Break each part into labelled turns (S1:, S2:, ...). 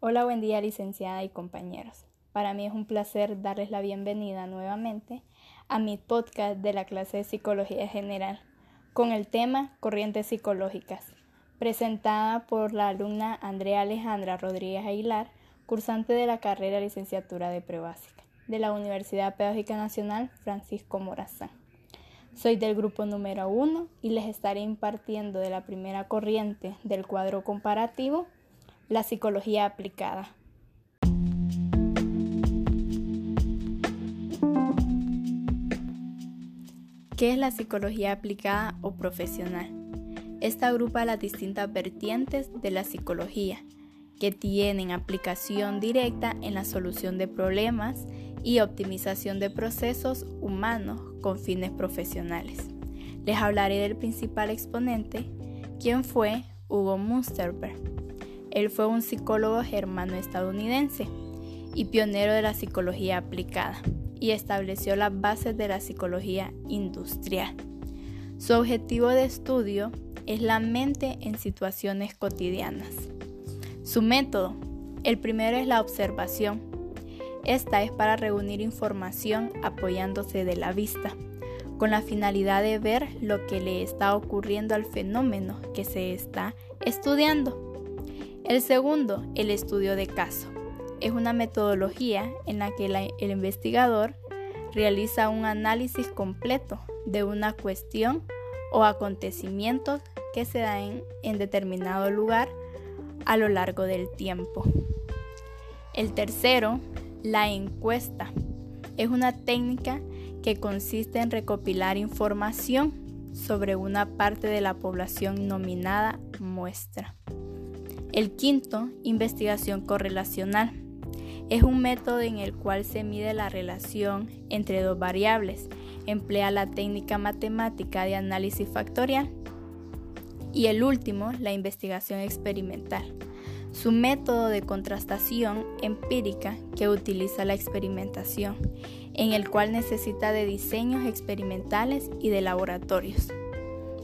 S1: Hola, buen día licenciada y compañeros. Para mí es un placer darles la bienvenida nuevamente a mi podcast de la clase de Psicología General con el tema Corrientes Psicológicas, presentada por la alumna Andrea Alejandra Rodríguez Aguilar, cursante de la carrera Licenciatura de Prebásica de la Universidad Pedagógica Nacional Francisco Morazán. Soy del grupo número 1 y les estaré impartiendo de la primera corriente del cuadro comparativo la psicología aplicada. ¿Qué es la psicología aplicada o profesional? Esta agrupa las distintas vertientes de la psicología que tienen aplicación directa en la solución de problemas y optimización de procesos humanos con fines profesionales. Les hablaré del principal exponente, quien fue Hugo Munsterberg él fue un psicólogo germano-estadounidense y pionero de la psicología aplicada y estableció las bases de la psicología industrial. Su objetivo de estudio es la mente en situaciones cotidianas. Su método, el primero es la observación. Esta es para reunir información apoyándose de la vista, con la finalidad de ver lo que le está ocurriendo al fenómeno que se está estudiando. El segundo, el estudio de caso. Es una metodología en la que el investigador realiza un análisis completo de una cuestión o acontecimientos que se dan en determinado lugar a lo largo del tiempo. El tercero, la encuesta. Es una técnica que consiste en recopilar información sobre una parte de la población nominada muestra. El quinto, investigación correlacional. Es un método en el cual se mide la relación entre dos variables. Emplea la técnica matemática de análisis factorial. Y el último, la investigación experimental. Su método de contrastación empírica que utiliza la experimentación, en el cual necesita de diseños experimentales y de laboratorios.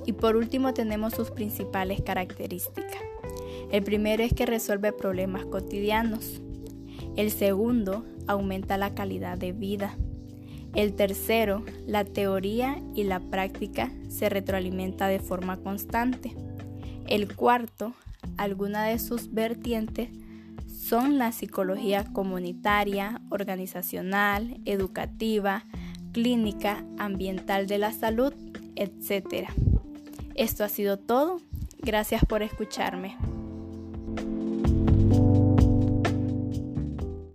S1: Y por último tenemos sus principales características. El primero es que resuelve problemas cotidianos. El segundo, aumenta la calidad de vida. El tercero, la teoría y la práctica se retroalimenta de forma constante. El cuarto, alguna de sus vertientes son la psicología comunitaria, organizacional, educativa, clínica, ambiental de la salud, etc. Esto ha sido todo. Gracias por escucharme.